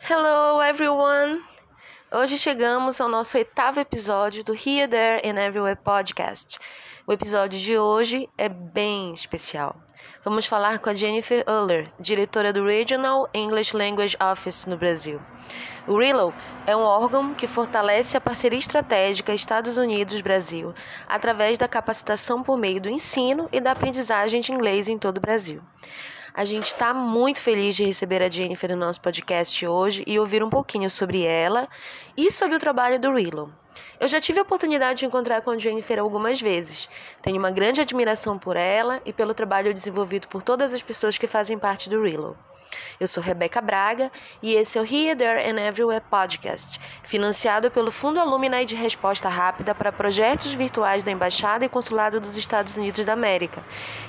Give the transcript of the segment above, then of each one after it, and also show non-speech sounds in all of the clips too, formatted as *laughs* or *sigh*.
Hello everyone! Hoje chegamos ao nosso oitavo episódio do Here, There and Everywhere podcast. O episódio de hoje é bem especial. Vamos falar com a Jennifer Uller, diretora do Regional English Language Office no Brasil. O RELO é um órgão que fortalece a parceria estratégica Estados Unidos-Brasil através da capacitação por meio do ensino e da aprendizagem de inglês em todo o Brasil. A gente está muito feliz de receber a Jennifer no nosso podcast hoje e ouvir um pouquinho sobre ela e sobre o trabalho do RELO. Eu já tive a oportunidade de encontrar com a Jennifer algumas vezes. Tenho uma grande admiração por ela e pelo trabalho desenvolvido por todas as pessoas que fazem parte do RELO. Eu sou Rebeca Braga e esse é o Here, There and Everywhere podcast, financiado pelo Fundo Alumni de Resposta Rápida para Projetos Virtuais da Embaixada e Consulado dos Estados Unidos da América,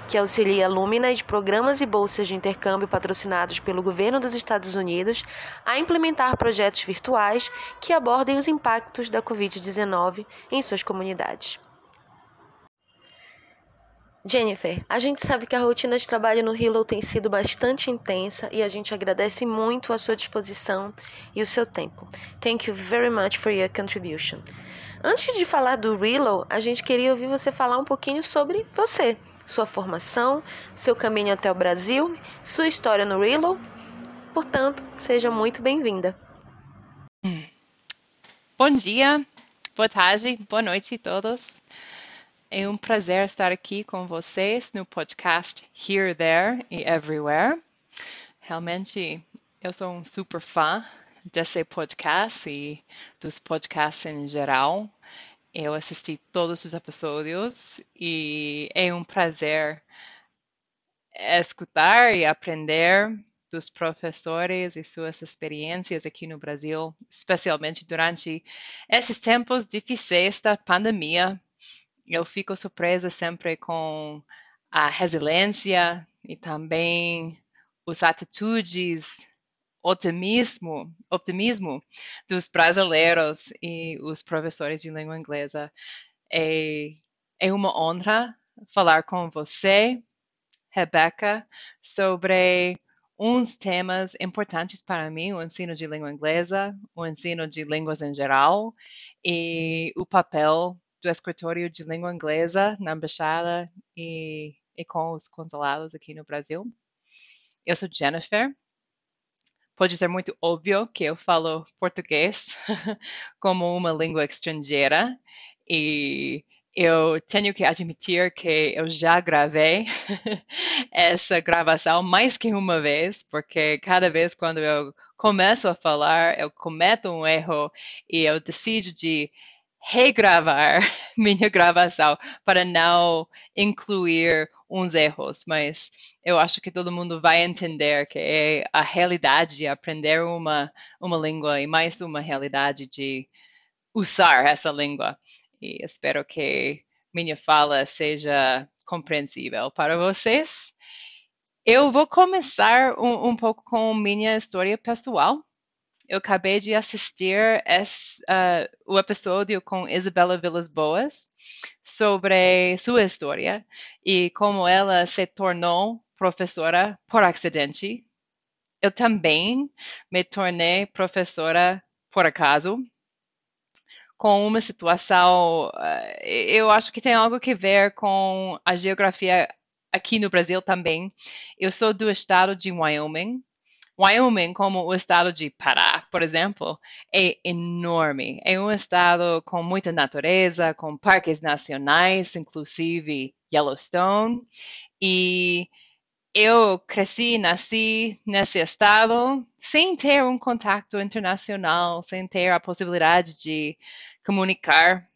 que auxilia alumni de programas e bolsas de intercâmbio patrocinados pelo governo dos Estados Unidos a implementar projetos virtuais que abordem os impactos da Covid-19 em suas comunidades. Jennifer, a gente sabe que a rotina de trabalho no Hilo tem sido bastante intensa e a gente agradece muito a sua disposição e o seu tempo. Thank you very much for your contribution. Antes de falar do Relo, a gente queria ouvir você falar um pouquinho sobre você, sua formação, seu caminho até o Brasil, sua história no Relo. Portanto, seja muito bem-vinda. Bom dia, boa tarde, boa noite a todos. É um prazer estar aqui com vocês no podcast Here, There e Everywhere. Realmente, eu sou um super fã desse podcast e dos podcasts em geral. Eu assisti todos os episódios e é um prazer escutar e aprender dos professores e suas experiências aqui no Brasil, especialmente durante esses tempos difíceis da pandemia eu fico surpresa sempre com a resiliência e também as atitudes, otimismo, optimismo dos brasileiros e os professores de língua inglesa. É, é uma honra falar com você, Rebeca, sobre uns temas importantes para mim, o ensino de língua inglesa, o ensino de línguas em geral e o papel do escritório de língua inglesa na embaixada e, e com os consulados aqui no Brasil. Eu sou Jennifer. Pode ser muito óbvio que eu falo português *laughs* como uma língua estrangeira e eu tenho que admitir que eu já gravei *laughs* essa gravação mais que uma vez, porque cada vez quando eu começo a falar, eu cometo um erro e eu decido de regravar *laughs* minha gravação para não incluir uns erros, mas eu acho que todo mundo vai entender que é a realidade de aprender uma, uma língua e mais uma realidade de usar essa língua. E espero que minha fala seja compreensível para vocês. Eu vou começar um, um pouco com minha história pessoal eu acabei de assistir esse, uh, o episódio com Isabela Vilas Boas sobre sua história e como ela se tornou professora por acidente. Eu também me tornei professora por acaso, com uma situação, uh, eu acho que tem algo que ver com a geografia aqui no Brasil também. Eu sou do estado de Wyoming, Wyoming, como o estado de Pará, por exemplo, é enorme. É um estado com muita natureza, com parques nacionais, inclusive Yellowstone. E eu cresci, nasci nesse estado sem ter um contato internacional, sem ter a possibilidade de comunicar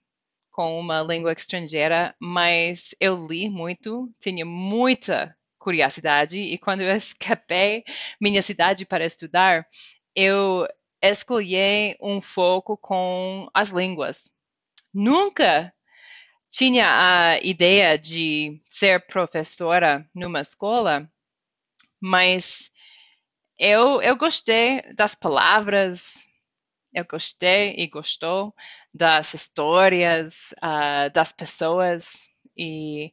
com uma língua estrangeira, mas eu li muito, tinha muita curiosidade e quando eu *laughs* escapei minha cidade para estudar, eu escolhi um foco com as línguas. Nunca tinha a ideia de ser professora numa escola, mas eu, eu gostei das palavras, Eu gostei e gostou das histórias, uh, das pessoas e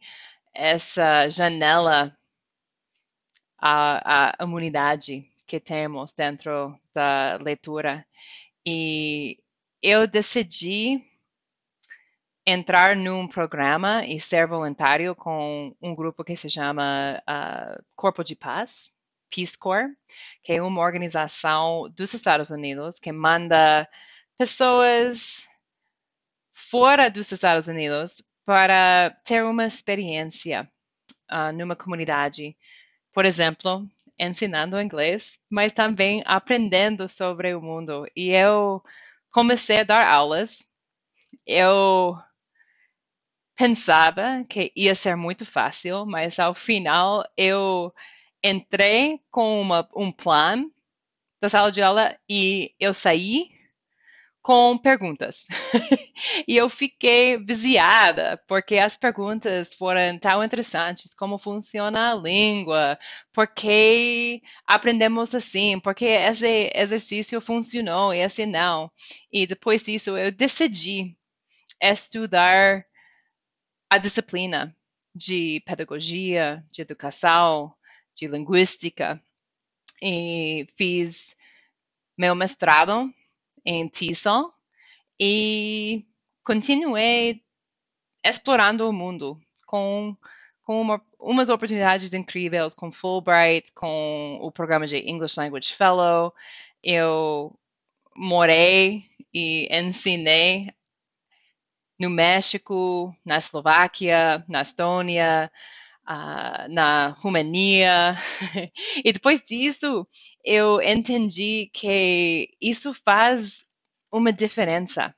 essa janela à, à humanidade que temos dentro da leitura. E eu decidi entrar num programa e ser voluntário com um grupo que se chama uh, Corpo de Paz, Peace Corps, que é uma organização dos Estados Unidos que manda pessoas fora dos Estados Unidos para ter uma experiência uh, numa comunidade. Por exemplo, ensinando inglês, mas também aprendendo sobre o mundo. E eu comecei a dar aulas. Eu pensava que ia ser muito fácil, mas ao final eu entrei com uma, um plano da sala de aula e eu saí com perguntas. *laughs* e eu fiquei viciada, porque as perguntas foram tão interessantes, como funciona a língua, por que aprendemos assim, por que esse exercício funcionou e esse não. E depois disso eu decidi estudar a disciplina de pedagogia, de educação, de linguística e fiz meu mestrado em TESOL e continuei explorando o mundo com, com uma, umas oportunidades incríveis com Fulbright, com o programa de English Language Fellow. Eu morei e ensinei no México, na Eslováquia, na Estônia, uh, na Romênia. *laughs* e depois disso, eu entendi que isso faz uma diferença,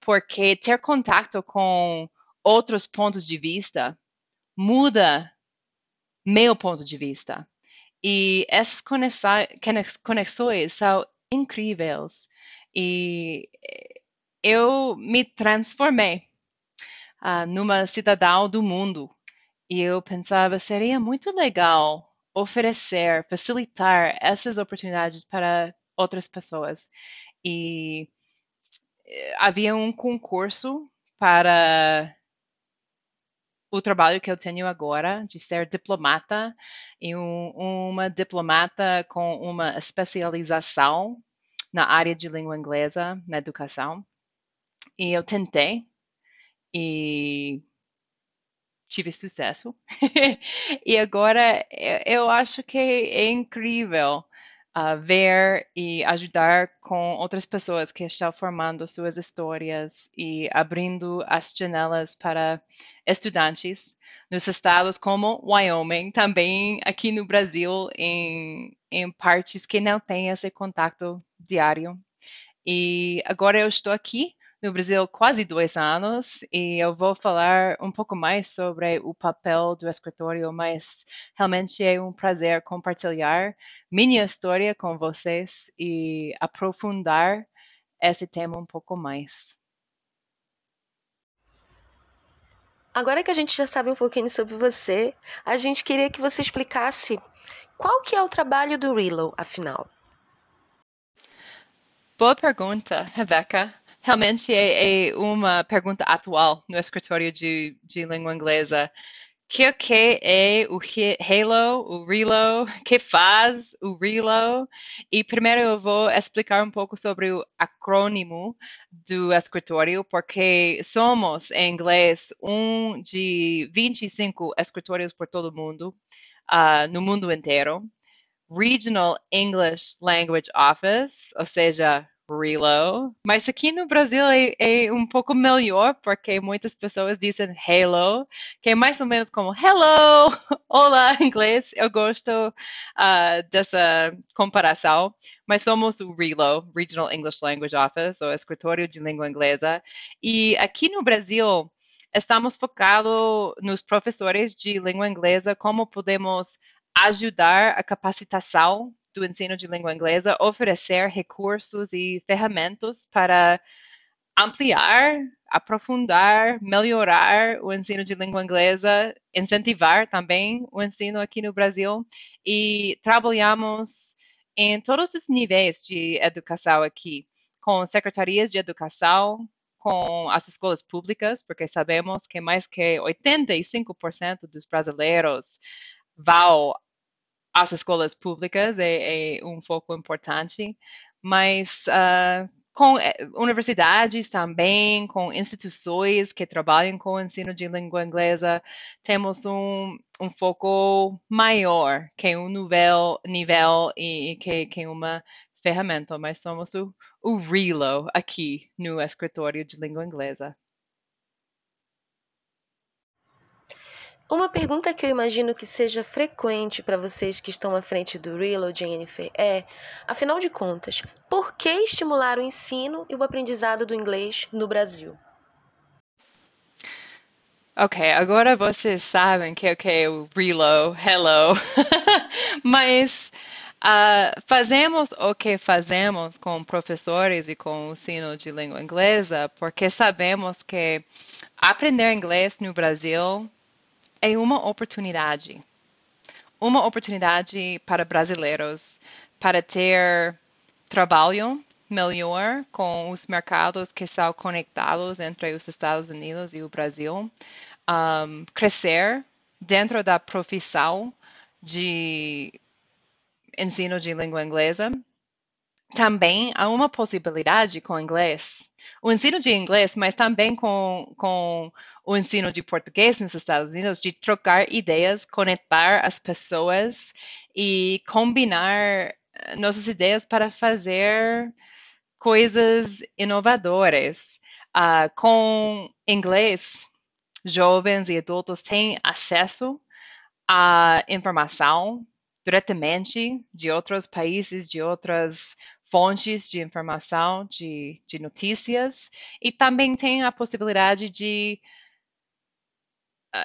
porque ter contato com outros pontos de vista muda meu ponto de vista. E essas conexões são incríveis. E eu me transformei uh, numa cidadã do mundo. E eu pensava, seria muito legal oferecer, facilitar essas oportunidades para outras pessoas. E eh, havia um concurso para o trabalho que eu tenho agora de ser diplomata e um, uma diplomata com uma especialização na área de língua inglesa na educação. E eu tentei e tive sucesso. *laughs* e agora eu acho que é incrível uh, ver e ajudar com outras pessoas que estão formando suas histórias e abrindo as janelas para estudantes nos estados como Wyoming, também aqui no Brasil, em, em partes que não têm esse contato diário. E agora eu estou aqui no Brasil quase dois anos e eu vou falar um pouco mais sobre o papel do escritório, mas realmente é um prazer compartilhar minha história com vocês e aprofundar esse tema um pouco mais. Agora que a gente já sabe um pouquinho sobre você, a gente queria que você explicasse qual que é o trabalho do Relo, afinal. Boa pergunta, Rebecca realmente é, é, uma pergunta atual no escritório de, de língua inglesa. O que é o Halo, o Relo? que faz o Relo? E primeiro eu vou explicar um pouco sobre o acrônimo do escritório, porque somos, em inglês, um de 25 escritórios por todo o mundo, uh, no mundo inteiro. Regional English Language Office, ou seja, Relo. Mas aqui no Brasil é, é, um pouco melhor, porque muitas pessoas dizem hello, que é mais ou menos como hello, *laughs* olá, inglês. Eu gosto uh, dessa comparação. Mas somos o RELO, Regional English Language Office, ou Escritório de Língua Inglesa. E aqui no Brasil, estamos focados nos professores de língua inglesa, como podemos ajudar a capacitação do ensino de língua inglesa oferecer recursos e ferramentas para ampliar, aprofundar, melhorar o ensino de língua inglesa, incentivar também o ensino aqui no Brasil. E trabalhamos em todos os níveis de educação aqui, com secretarias de educação, com as escolas públicas, porque sabemos que mais que 85% dos brasileiros vão às escolas públicas, é, é um foco importante, mas uh, com eh, universidades também, com instituições que trabalham com o ensino de língua inglesa, temos um, um foco maior que um nível, nível e, que, que uma ferramenta, mas somos o, o Relo aqui no escritório de língua inglesa. Uma pergunta que eu imagino que seja frequente para vocês que estão à frente do Reload Jennifer é, afinal de contas, por que estimular o ensino e o aprendizado do inglês no Brasil? Ok, agora vocês sabem que é o Relo, hello, *laughs* mas uh, fazemos o que fazemos com professores e com o ensino de língua inglesa porque sabemos que aprender inglês no Brasil é uma oportunidade. Uma oportunidade para brasileiros para ter trabalho melhor com os mercados que são conectados entre os Estados Unidos e o Brasil, um, crescer dentro da profissão de ensino de língua inglesa. Também há uma possibilidade com inglês, o ensino de inglês, mas também com, com o ensino de português nos Estados Unidos, de trocar ideias, conectar as pessoas e combinar eh, nossas ideias para fazer coisas inovadoras. Uh, com inglês, jovens e adultos têm acesso à informação diretamente de outros países, de outras fontes de informação, de, de notícias, e também tem a possibilidade de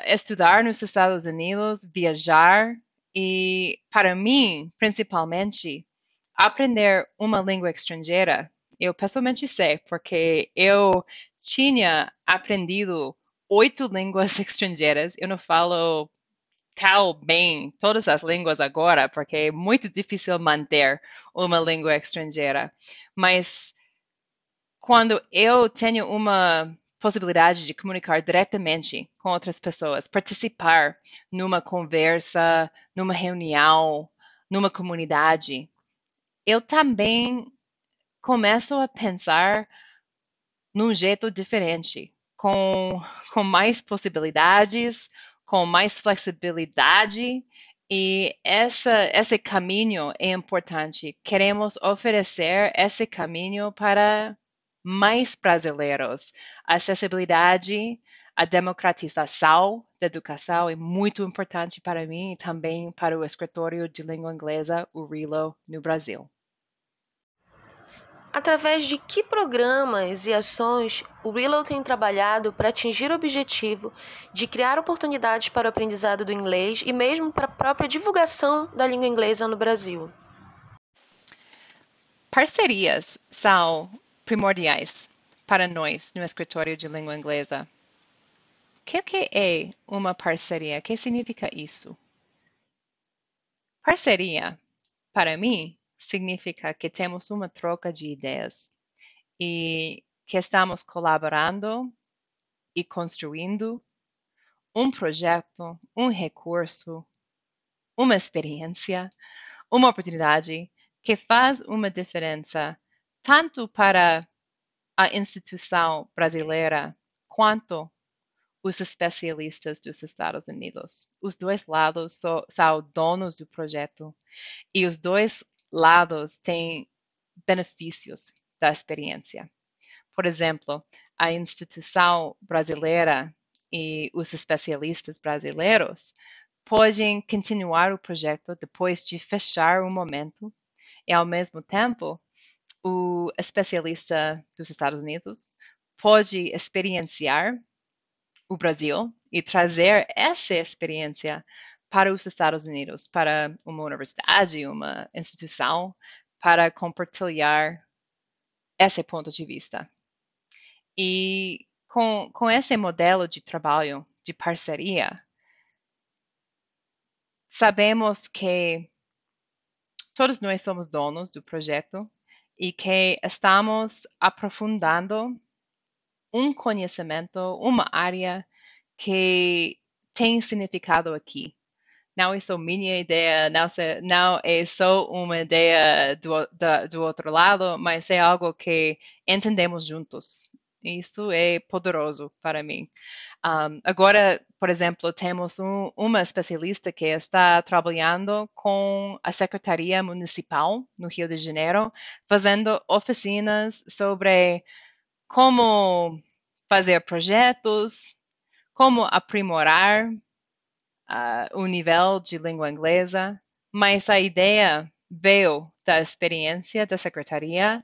estudar nos Estados Unidos, viajar e, para mim, principalmente, aprender uma língua estrangeira. Eu pessoalmente sei, porque eu tinha aprendido oito *laughs* línguas estrangeiras. Eu não falo tal bem todas as línguas agora, porque é muito difícil manter uma língua estrangeira. Mas quando eu tenho uma possibilidade de comunicar diretamente com outras pessoas, participar numa conversa, numa reunião, numa comunidade, eu também começo a pensar num jeito diferente, com, com mais possibilidades, com mais flexibilidade e essa, esse caminho é importante. Queremos oferecer esse caminho para mais brasileiros. A acessibilidade, a democratização da educação é muito importante para mim e também para o escritório de língua inglesa, o RILO, no Brasil. Através de que programas e ações o Willow tem trabalhado para atingir o objetivo de criar oportunidades para o aprendizado do inglês e mesmo para a própria divulgação da língua inglesa no Brasil? Parcerias são primordiais para nós no escritório de língua inglesa. O que, é uma parceria? O que significa isso? Parceria, para mim, significa que temos uma troca de ideias e que estamos colaborando e construindo um projeto, um recurso, uma experiência, uma oportunidade que faz uma diferença tanto para a instituição brasileira quanto os especialistas dos Estados Unidos. Os dois lados so, são donos do projeto e os dois lados têm benefícios da experiência. Por exemplo, a instituição brasileira e os especialistas brasileiros podem continuar o projeto depois de fechar o momento e, ao mesmo tempo, o especialista dos Estados Unidos pode experienciar o Brasil e trazer essa experiência para os Estados Unidos, para uma universidade, uma instituição, para compartilhar esse ponto de vista. E com, com esse modelo de trabalho, de parceria, sabemos que todos nós somos donos do projeto e que estamos aprofundando um conhecimento, uma área que tem significado aqui. Não é só minha ideia, não, não é só uma ideia do, do, do outro lado, mas é algo que entendemos juntos. Isso é poderoso para mim. Um, agora, por exemplo, temos um, uma especialista que está trabalhando com a Secretaria Municipal no Rio de Janeiro, fazendo oficinas sobre como fazer projetos, como aprimorar uh, o nível de língua inglesa, mas a ideia veio da experiência da secretaria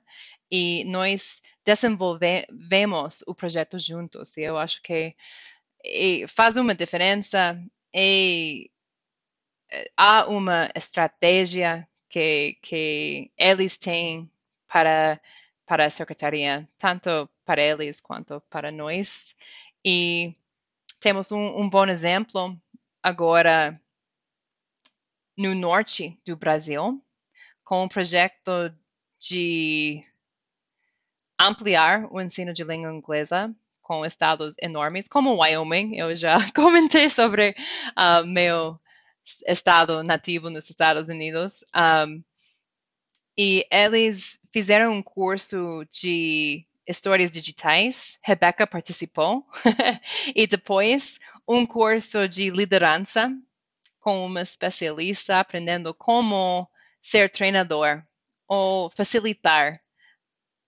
e nós desenvolvemos o projeto juntos. E eu acho que faz uma diferença e eh, há uma estratégia que, que eles têm para, para a secretaria, tanto para eles quanto para nós. E temos um, um bom exemplo agora no norte do Brasil, com um projeto de ampliar o ensino de língua inglesa com estados enormes, como Wyoming. Eu já *laughs* comentei sobre uh, meu estado nativo nos Estados Unidos. Um, e eles fizeram um curso de histórias digitais. Rebecca participou. *laughs* e depois um curso de liderança com uma especialista aprendendo como ser treinador ou facilitar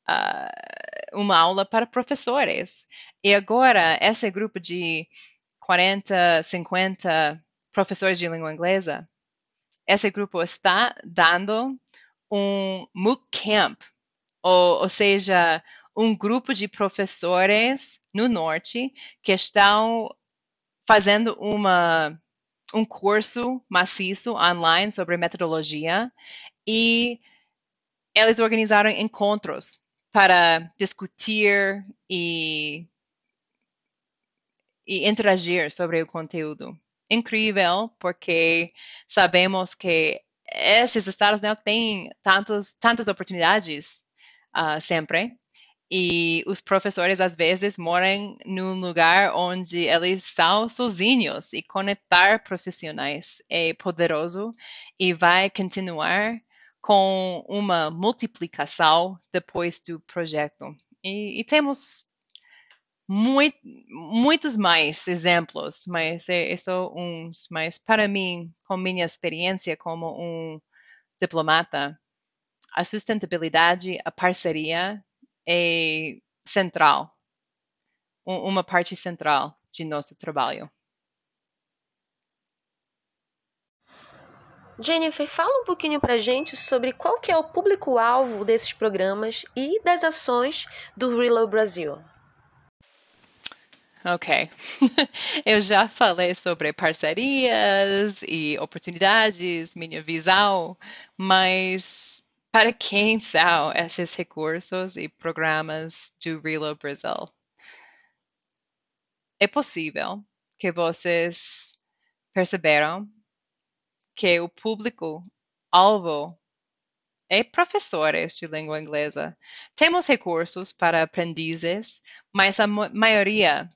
uh, uma aula para professores. E agora, esse grupo de 40, 50 professores de língua inglesa, esse grupo está dando um MOOC Camp, ou, ou seja, um grupo de professores no norte que estão fazendo uma, um curso maciço online sobre metodologia e eles organizaram encontros para discutir e, e interagir sobre o conteúdo. Incrível, porque sabemos que esses estados não têm tantos, tantas oportunidades uh, sempre. E os professores, às vezes, moram num lugar onde eles são sozinhos e conectar profissionais é poderoso e vai continuar com uma multiplicação depois do projeto. E, e temos muito, muitos mais exemplos, mas é, é só uns. Mas para mim, com minha experiência como um diplomata, a sustentabilidade, a parceria é central, uma parte central de nosso trabalho. Jennifer, fala um pouquinho para gente sobre qual que é o público-alvo desses programas e das ações do Reload Brasil. Ok. *laughs* Eu já falei sobre parcerias e oportunidades, minha visão, mas para quem são esses recursos e programas do Reload Brasil? É possível que vocês perceberam que o público-alvo é professores de língua inglesa. Temos recursos para aprendizes, mas a maioria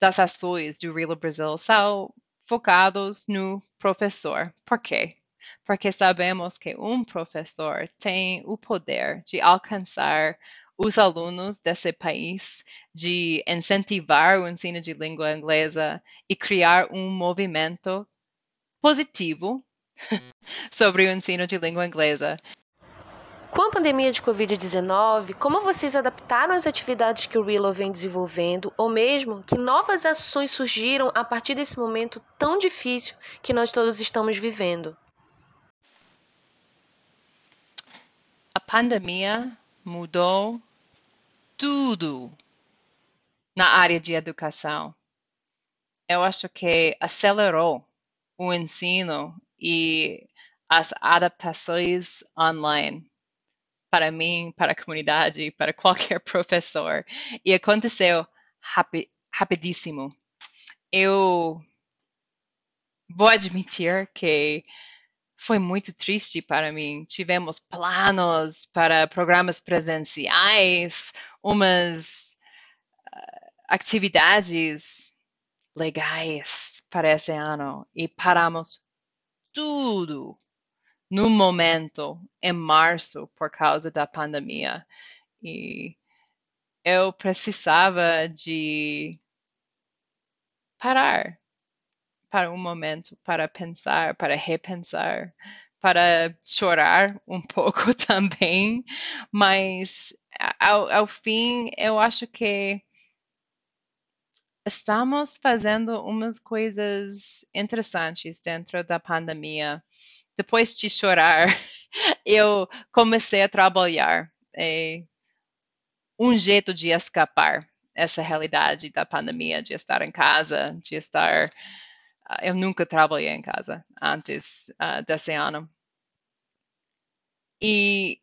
das ações do Reload Brasil são focados no professor. Por quê? porque sabemos que um professor tem o poder de alcançar os alunos desse país, de incentivar o ensino de língua inglesa e criar um movimento positivo *laughs* sobre o ensino de língua inglesa. Com a pandemia de Covid-19, como vocês adaptaram as atividades que o Willow vem desenvolvendo, ou mesmo que novas ações surgiram a partir desse momento tão difícil que nós todos estamos vivendo? pandemia mudou tudo na área de educação. Eu acho que acelerou o ensino e as adaptações online para mim, para a comunidade, para qualquer *laughs* professor. E aconteceu rapi rapidíssimo. Eu vou admitir que foi muito triste para mim. Tivemos planos para programas presenciais, umas uh, atividades legais para esse ano e paramos tudo no momento, em março, por causa da pandemia. E eu precisava de parar para um momento, para pensar, para repensar, para chorar um *laughs* pouco também, mas ao, ao fim eu acho que estamos fazendo umas coisas interessantes dentro da pandemia. Depois de chorar, *laughs* eu comecei a trabalhar. É um jeito de escapar essa realidade da pandemia, de estar em casa, de estar Uh, eu nunca trabalhei em casa antes uh, desse ano. E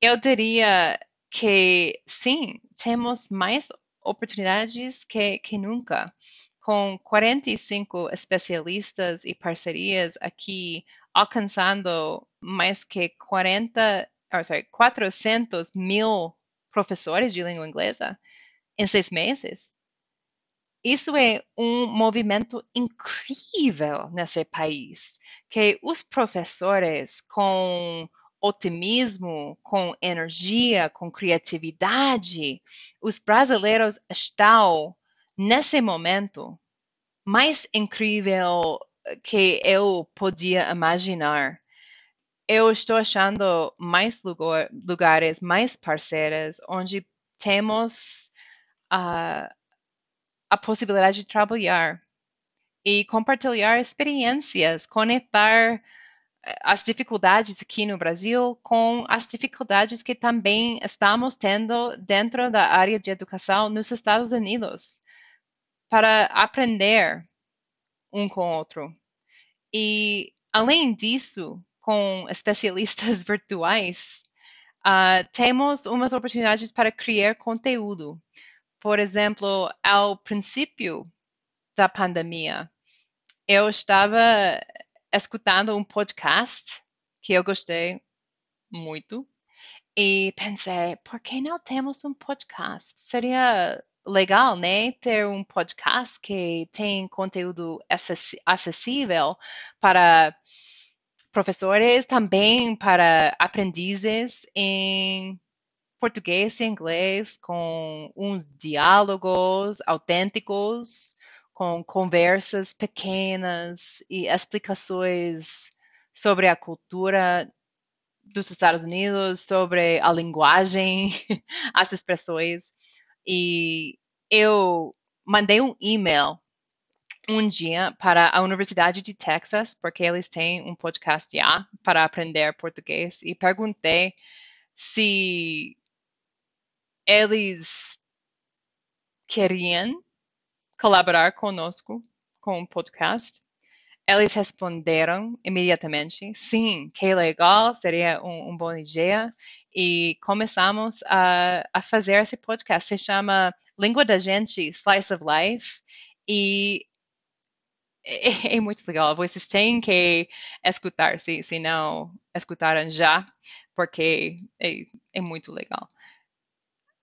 eu diria que sim, temos mais oportunidades que, que nunca. Com 45 especialistas e parcerias aqui, alcançando mais que 40, oh, sorry, 400 mil professores de língua inglesa em seis meses. Isso é um movimento incrível nesse país, que os professores com otimismo, com energia, com criatividade, os brasileiros estão nesse momento mais incrível que eu podia imaginar. Eu estou achando mais lugar, lugares, mais parceiras, onde temos uh, a possibilidade de trabalhar e compartilhar experiências, conectar as dificuldades aqui no Brasil com as dificuldades que também estamos tendo dentro da área de educação nos Estados Unidos, para aprender um com o outro. E, além disso, com especialistas *laughs* virtuais, uh, temos umas oportunidades para criar conteúdo por exemplo, ao princípio da pandemia, eu estava escutando um podcast que eu gostei muito e pensei, por que não temos um podcast? Seria legal, né? Ter um podcast que tem conteúdo acessível para professores, também para aprendizes em português e inglês com uns diálogos autênticos, com conversas pequenas e explicações sobre a cultura dos Estados Unidos, sobre a linguagem, *laughs* as expressões. E eu mandei um e-mail um dia para a Universidade de Texas, porque eles têm um podcast já para aprender português, e perguntei se eles queriam colaborar conosco com o podcast. Eles responderam imediatamente, sim, que legal, seria um, um bom ideia. E começamos a, a fazer esse podcast. Se chama Língua da Gente, Slice of Life. E é, é, muito legal. Vocês têm que escutar, se, se não escutaram já, porque é, é muito legal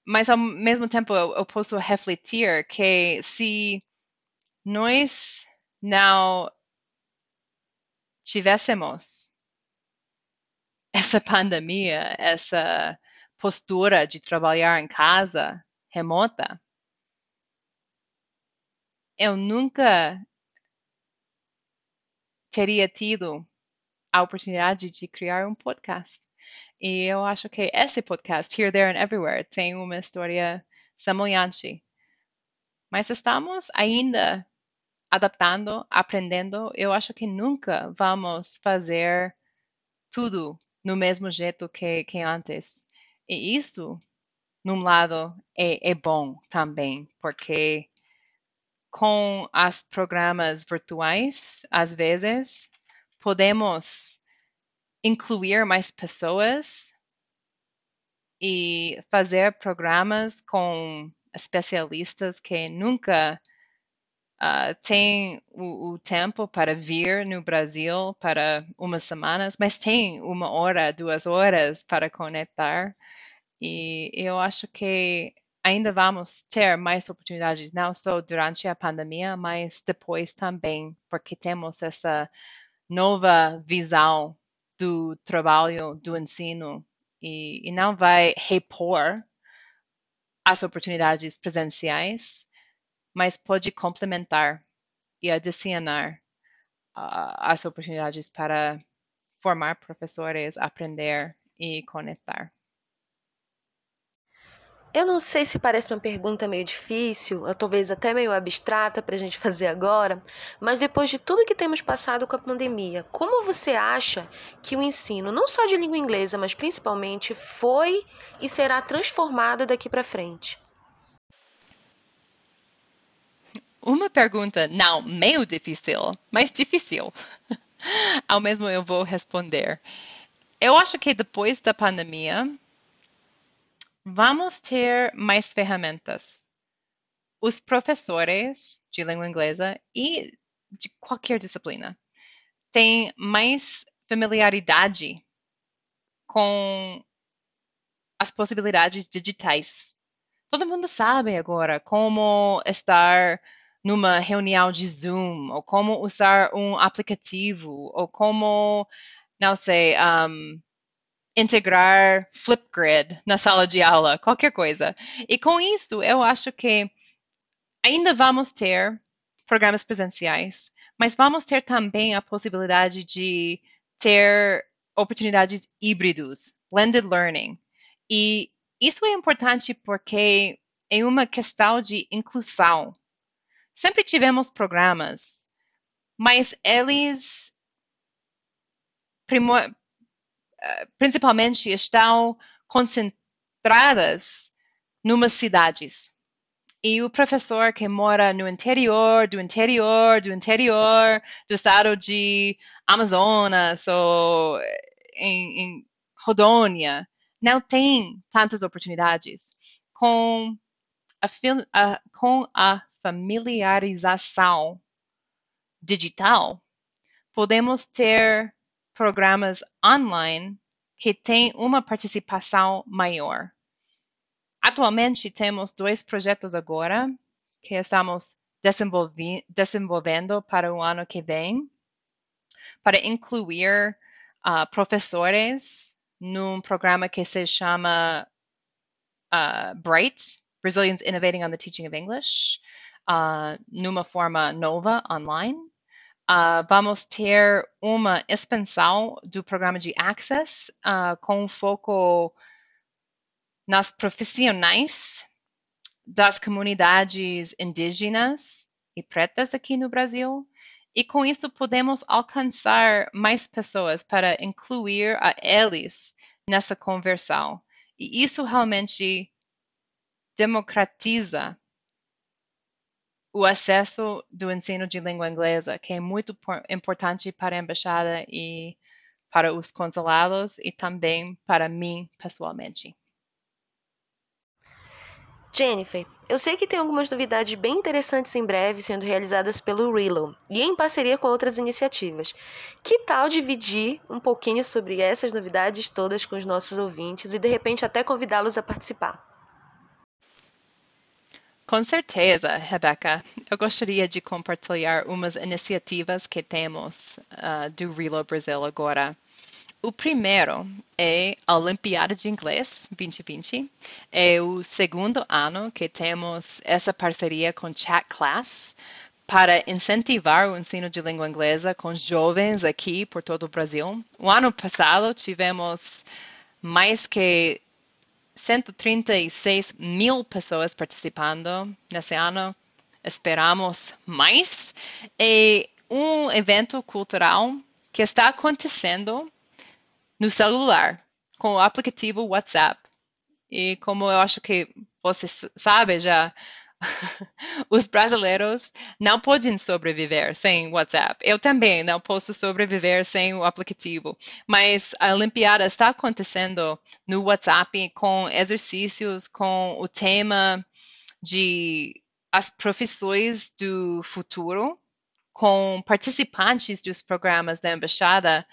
mas ao mesmo tempo eu, eu posso refletir que se nós não tivéssemos *laughs* essa pandemia, essa postura de trabalhar em casa remota, eu nunca teria tido a oportunidade de criar um podcast. E eu acho que esse podcast, Here, There and Everywhere, tem uma história semelhante. Mas estamos ainda adaptando, aprendendo. Eu acho que nunca vamos fazer tudo no mesmo jeito que, que antes. E isso, num lado, é, é bom também, porque com as programas virtuais, às vezes, podemos incluir mais pessoas e fazer programas com especialistas que nunca uh, tem o, o, tempo para vir no Brasil para umas semanas, mas tem uma hora, duas horas para conectar. E eu acho que ainda vamos ter mais oportunidades, não só durante a pandemia, mas depois também, porque temos essa nova visão do trabalho, do ensino, e, e não vai repor as oportunidades presenciais, mas pode complementar e adicionar uh, as oportunidades para formar professores, aprender e conectar. Eu não sei se parece uma pergunta meio difícil, ou talvez até meio abstrata para a gente fazer agora, mas depois de tudo que temos passado com a pandemia, como você acha que o ensino, não só de língua inglesa, mas principalmente, foi e será transformado daqui para frente? Uma pergunta não meio difícil, mas difícil. *laughs* Ao mesmo eu vou responder. Eu acho que depois da pandemia, Vamos ter mais ferramentas. Os professores de língua inglesa e de qualquer disciplina têm mais familiaridade com as possibilidades digitais. Todo mundo sabe agora como estar numa reunião de Zoom, ou como usar um aplicativo, ou como, não sei, um, integrar Flipgrid na sala de aula, qualquer coisa. E com isso, eu acho que ainda vamos ter programas presenciais, mas vamos ter também a possibilidade de ter oportunidades híbridos, blended learning. E isso é importante porque é uma questão de inclusão. Sempre tivemos programas, mas eles principalmente estão concentradas numas cidades. E o professor que mora no interior, do interior, do interior do estado de Amazonas ou em, em Rodônia, não tem tantas oportunidades. Com a, a, com a familiarização digital, podemos ter programas online que têm uma participação maior. Atualmente temos dois projetos agora que estamos desenvolvendo para o ano que vem, para incluir uh, professores num programa que se chama uh, Bright, Brazilians Innovating on the Teaching of English, uh, numa forma nova online. Uh, vamos ter uma expansão do programa de Access uh, com foco nas profissionais das comunidades indígenas e pretas aqui no Brasil. E com isso podemos alcançar mais pessoas para incluir a eles nessa conversão. E isso realmente democratiza o acesso do ensino de língua inglesa, que é muito importante para a embaixada e para os consulados e também para mim pessoalmente. Jennifer, eu sei que tem algumas novidades bem interessantes em breve sendo realizadas pelo Relo e em parceria com outras iniciativas. Que tal dividir um pouquinho sobre essas novidades todas com os nossos ouvintes e de repente até convidá-los a participar? Com certeza, Rebeca. Eu gostaria de compartilhar umas iniciativas que temos uh, do Relo Brasil agora. O primeiro é a Olimpíada de Inglês 2020. É o segundo ano que temos essa parceria com Chat Class para incentivar o ensino de língua inglesa com jovens aqui por todo o Brasil. O ano passado tivemos mais que 136 mil pessoas participando nesse ano. Esperamos mais. É um evento cultural que está acontecendo no celular com o aplicativo WhatsApp. E como eu acho que você sabe já, *laughs* os brasileiros não podem sobreviver sem WhatsApp. Eu também não posso sobreviver sem o aplicativo. Mas a Olimpíada está acontecendo no WhatsApp com exercícios, com o tema de as profissões do futuro com participantes dos programas da embaixada,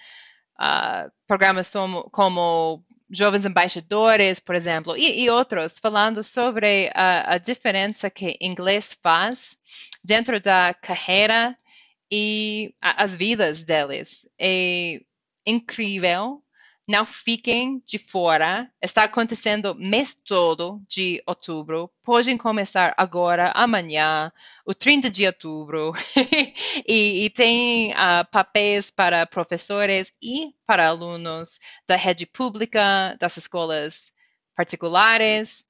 uh, programas como jovens embaixadores, por exemplo, e, e outros, falando sobre a, a, diferença que inglês faz dentro da carreira e a, as vidas deles. É incrível não fiquem de fora. Está acontecendo mês todo de outubro. Podem começar agora, amanhã, o 30 de outubro. *laughs* e, e, tem uh, papéis para professores e para alunos da rede pública, das escolas particulares.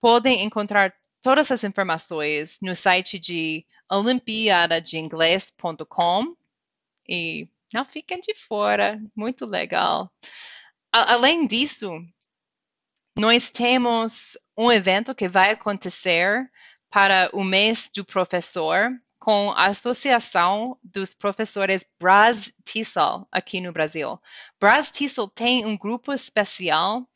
Podem encontrar todas as informações no site de olimpiadadeingles.com e não fiquem de fora, muito legal além disso, nós temos um evento que vai acontecer para o mês do professor com a Associação dos Professores Bras TESOL aqui no Brasil. Bras TESOL tem um grupo especial,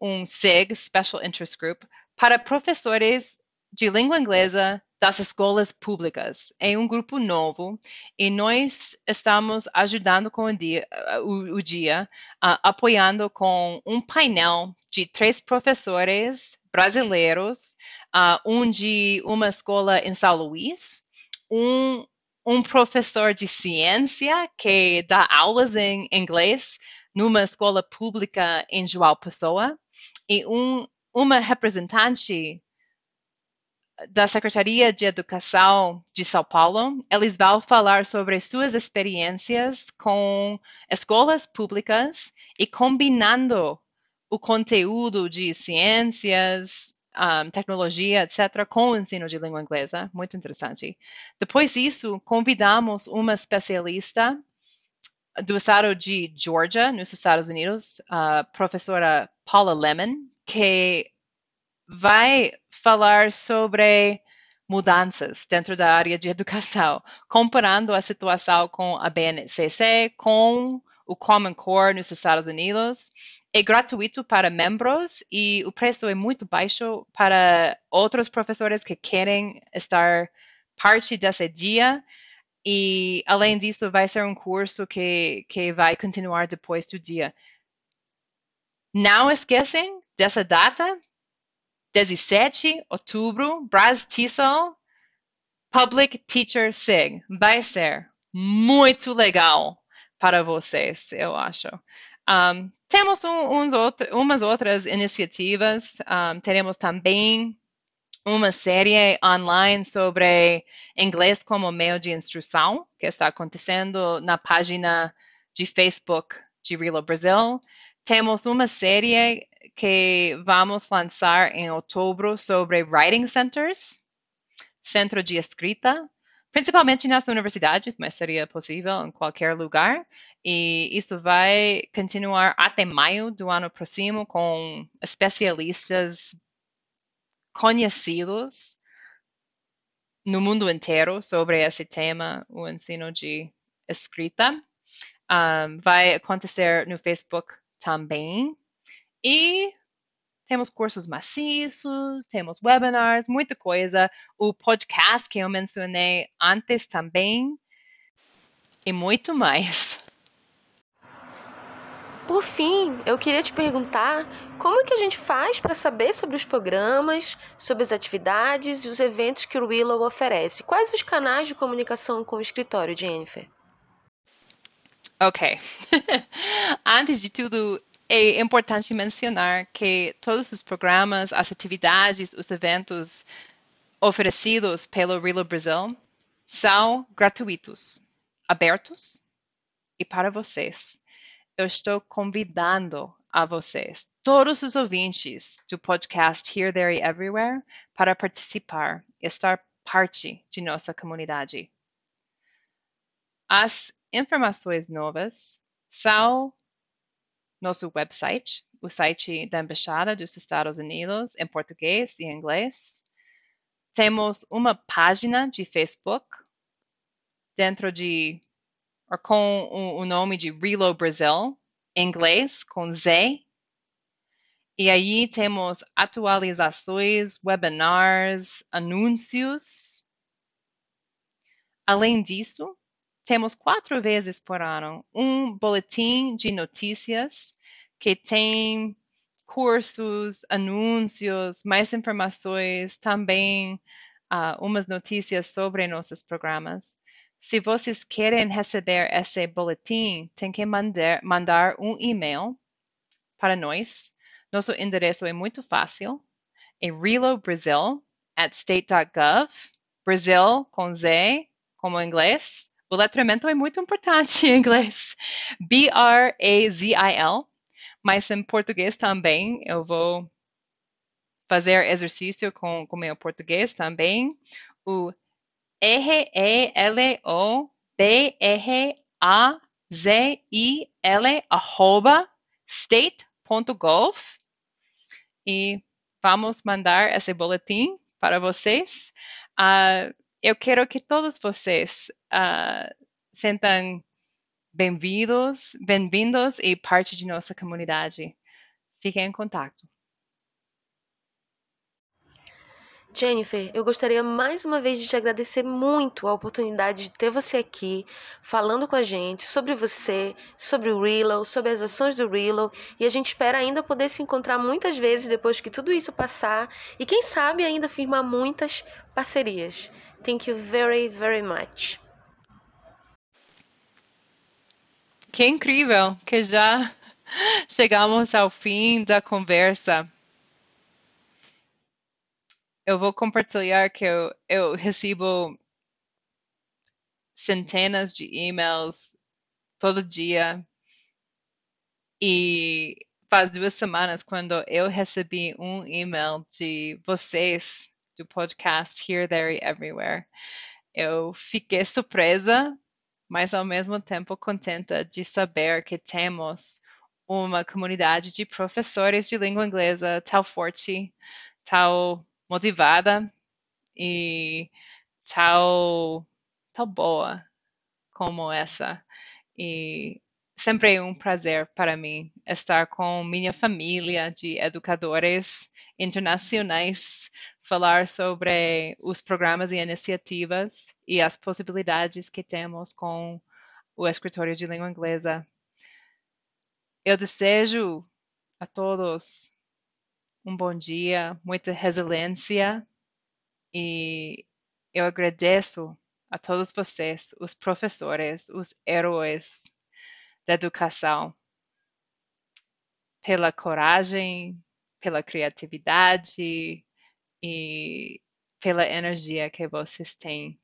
um SIG, Special Interest Group, para professores de língua inglesa das escolas públicas. É um grupo novo e nós estamos ajudando com o dia, o, o dia uh, apoiando com um painel de três professores brasileiros, uh, um de uma escola em São Luís, um, um professor de ciência que dá aulas em inglês numa escola pública em João Pessoa e um, uma representante da Secretaria de Educação de São Paulo. Eles vão falar sobre suas experiências com escolas públicas e combinando o conteúdo de ciências, um, tecnologia, etc., com o ensino de língua inglesa. Muito interessante. Depois disso, convidamos uma especialista do estado de Georgia, nos Estados Unidos, a professora Paula Lemon, que vai falar sobre mudanças dentro da área de educação, comparando a situação com a BNCC, com o Common Core nos Estados Unidos. É gratuito para membros e o preço é muito baixo para outros professores que querem estar parte desse dia. E, além disso, vai ser um curso que, que vai continuar depois do dia. Não esquecem dessa data, 17 outubro, Braz Tissel, Public Teacher SIG. Vai ser muito legal para vocês, eu acho. Um, temos uns outro, umas outras iniciativas. Um, teremos também uma série online sobre inglês como meio de instrução, que está acontecendo na página de Facebook de Rilo Brasil. Temos uma série que vamos lançar em outubro sobre Writing Centers, centro de escrita, principalmente nas universidades, mas seria possível em qualquer lugar. E isso vai continuar até maio do ano próximo com especialistas conhecidos no mundo inteiro sobre esse tema, o ensino de escrita. Um, vai acontecer no Facebook também. E temos cursos maciços, temos webinars, muita coisa. O podcast que eu mencionei antes também. E muito mais. Por fim, eu queria te perguntar como é que a gente faz para saber sobre os programas, sobre as atividades e os eventos que o Willow oferece. Quais os canais de comunicação com o escritório, Jennifer? Ok. *laughs* Antes de tudo, é importante mencionar que todos os programas, as atividades, os eventos oferecidos pelo Rilo Brasil são gratuitos, abertos e para vocês. Eu estou convidando a vocês, todos os ouvintes do podcast Here, There and Everywhere, para participar e estar parte de nossa comunidade. As informações novas são nosso website, o site da Embaixada dos Estados Unidos em português e inglês. Temos uma página de Facebook dentro de ou com o, nome de Relo Brasil, em inglês com Z. E aí temos atualizações, webinars, anúncios. Além disso, temos quatro vezes por ano um boletim de notícias que tem cursos, anúncios, mais informações, também uh, umas notícias sobre nossos programas. Se vocês querem receber esse boletim, tem que mandar, mandar um e-mail para nós. Nosso endereço é muito fácil. É relobrasil at state.gov. Brasil com Z, como inglês. O letramento é muito importante em inglês. B-R-A-Z-I-L mas em português também eu vou fazer exercício com o meu português também. O R-E-L-O-B-R-A-Z-I-L arroba state.gov e vamos mandar esse boletim para vocês. Uh, eu quero que todos vocês uh, sentem Bem-vindos, bem-vindos e parte de nossa comunidade. Fiquem em contato. Jennifer, eu gostaria mais uma vez de te agradecer muito a oportunidade de ter você aqui falando com a gente sobre você, sobre o Reload, sobre as ações do Reload e a gente espera ainda poder se encontrar muitas vezes depois que tudo isso passar e quem sabe ainda firmar muitas parcerias. Thank you very, very much. Que incrível que já *laughs* chegamos ao fim da conversa. Eu vou compartilhar que eu, eu recebo centenas de e-mails todo dia. E faz duas semanas, quando eu recebi um e-mail de vocês do podcast Here, There and Everywhere, eu fiquei surpresa mas ao mesmo tempo contenta de saber que temos uma comunidade de professores de língua inglesa tão forte, tão motivada e tão, tão boa como essa. E sempre é um prazer para mim estar com minha família de educadores internacionais, falar sobre os programas e iniciativas e as possibilidades que temos com o escritório de língua inglesa. Eu desejo a todos um bom dia, muita resiliência e eu agradeço a todos vocês, os professores, os heróis da educação, pela coragem, pela criatividade e pela energia que vocês têm.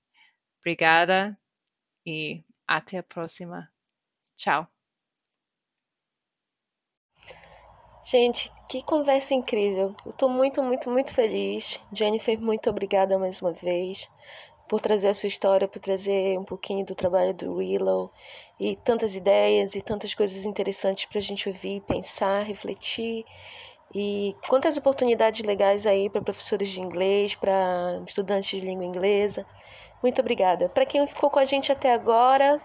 Obrigada e até a próxima. Tchau. Gente, que conversa incrível. Eu tô muito, muito, muito feliz. Jennifer, muito obrigada mais uma vez por trazer a sua história, por trazer um pouquinho do trabalho do Willow e tantas ideias e tantas coisas interessantes para a gente ouvir, pensar, refletir. E quantas oportunidades legais aí para professores de inglês, para estudantes de língua inglesa. Muito obrigada. Para quem ficou com a gente até agora,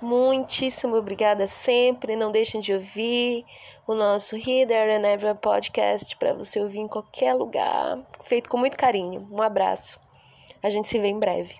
muitíssimo obrigada sempre. Não deixem de ouvir o nosso Reader and Ever podcast para você ouvir em qualquer lugar, feito com muito carinho. Um abraço. A gente se vê em breve.